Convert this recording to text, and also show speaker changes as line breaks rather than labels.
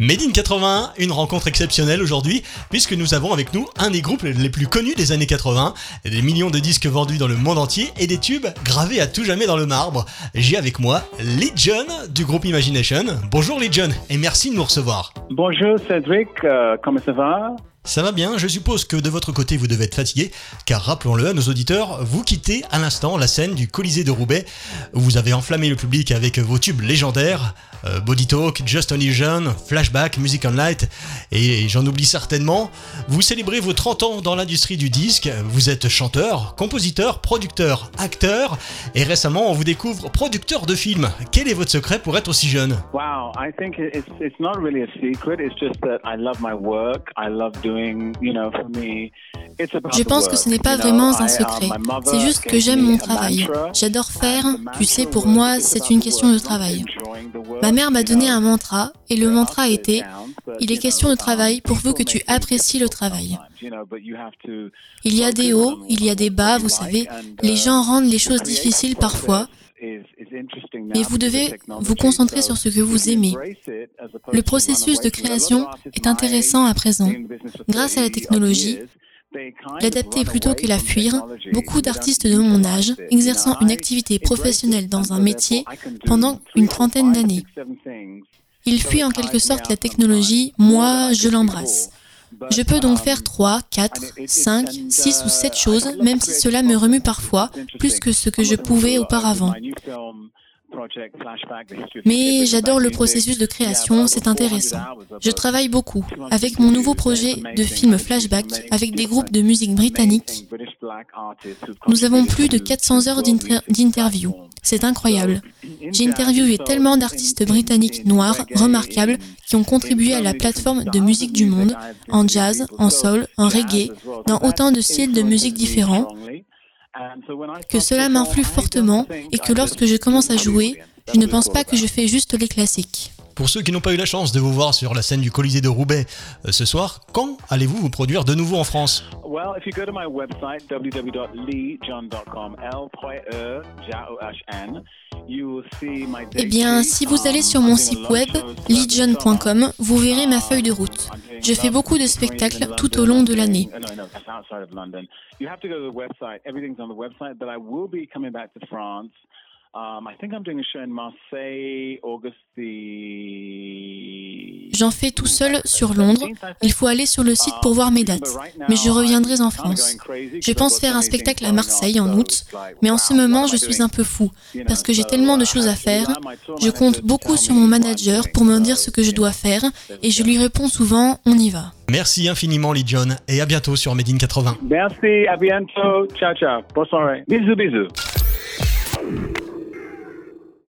Made in 81, une rencontre exceptionnelle aujourd'hui, puisque nous avons avec nous un des groupes les plus connus des années 80, des millions de disques vendus dans le monde entier et des tubes gravés à tout jamais dans le marbre. J'ai avec moi Legion du groupe Imagination. Bonjour Legion et merci de nous recevoir.
Bonjour Cédric, euh, comment ça va?
Ça va bien, je suppose que de votre côté vous devez être fatigué, car rappelons-le à nos auditeurs, vous quittez à l'instant la scène du Colisée de Roubaix, vous avez enflammé le public avec vos tubes légendaires, euh, Body Talk, Just an Illusion, Flashback, Music on Light, et j'en oublie certainement. Vous célébrez vos 30 ans dans l'industrie du disque, vous êtes chanteur, compositeur, producteur, acteur, et récemment on vous découvre producteur de films. Quel est votre secret pour être aussi jeune?
Wow, I think it's, not really a secret, it's just that I love my work,
je pense que ce n'est pas vraiment un secret. C'est juste que j'aime mon travail. J'adore faire. Tu sais, pour moi, c'est une question de travail. Ma mère m'a donné un mantra et le mantra était Il est question de travail pourvu que tu apprécies le travail. Il y a des hauts, il y a des bas, vous savez. Les gens rendent les choses difficiles parfois. Mais vous devez vous concentrer sur ce que vous aimez. Le processus de création est intéressant à présent. Grâce à la technologie, L'adapter plutôt que la fuir, beaucoup d'artistes de mon âge exerçant une activité professionnelle dans un métier pendant une trentaine d'années. Ils fuient en quelque sorte la technologie, moi je l'embrasse. Je peux donc faire 3, 4, 5, 6 ou 7 choses, même si cela me remue parfois plus que ce que je pouvais auparavant. Mais j'adore le processus de création, c'est intéressant. Je travaille beaucoup avec mon nouveau projet de film flashback avec des groupes de musique britanniques. Nous avons plus de 400 heures d'interview. C'est incroyable. J'ai interviewé tellement d'artistes britanniques noirs remarquables qui ont contribué à la plateforme de musique du monde, en jazz, en soul, en reggae, dans autant de styles de musique différents que cela m'influe fortement et que lorsque je commence à jouer, je ne pense pas que je fais juste les classiques.
Pour ceux qui n'ont pas eu la chance de vous voir sur la scène du Colisée de Roubaix euh, ce soir, quand allez-vous vous produire de nouveau en France
eh bien, si vous allez sur mon site web legion.com, vous verrez ma feuille de route. Je fais beaucoup de spectacles tout au long de l'année. J'en fais tout seul sur Londres. Il faut aller sur le site pour voir mes dates. Mais je reviendrai en France. Je pense faire un spectacle à Marseille en août. Mais en ce moment, je suis un peu fou parce que j'ai tellement de choses à faire. Je compte beaucoup sur mon manager pour me dire ce que je dois faire et je lui réponds souvent on y va.
Merci infiniment, Lee John, et à bientôt sur Made in 80.
Merci, à bientôt. Ciao, ciao. Bonne soirée. Bisous, bisous.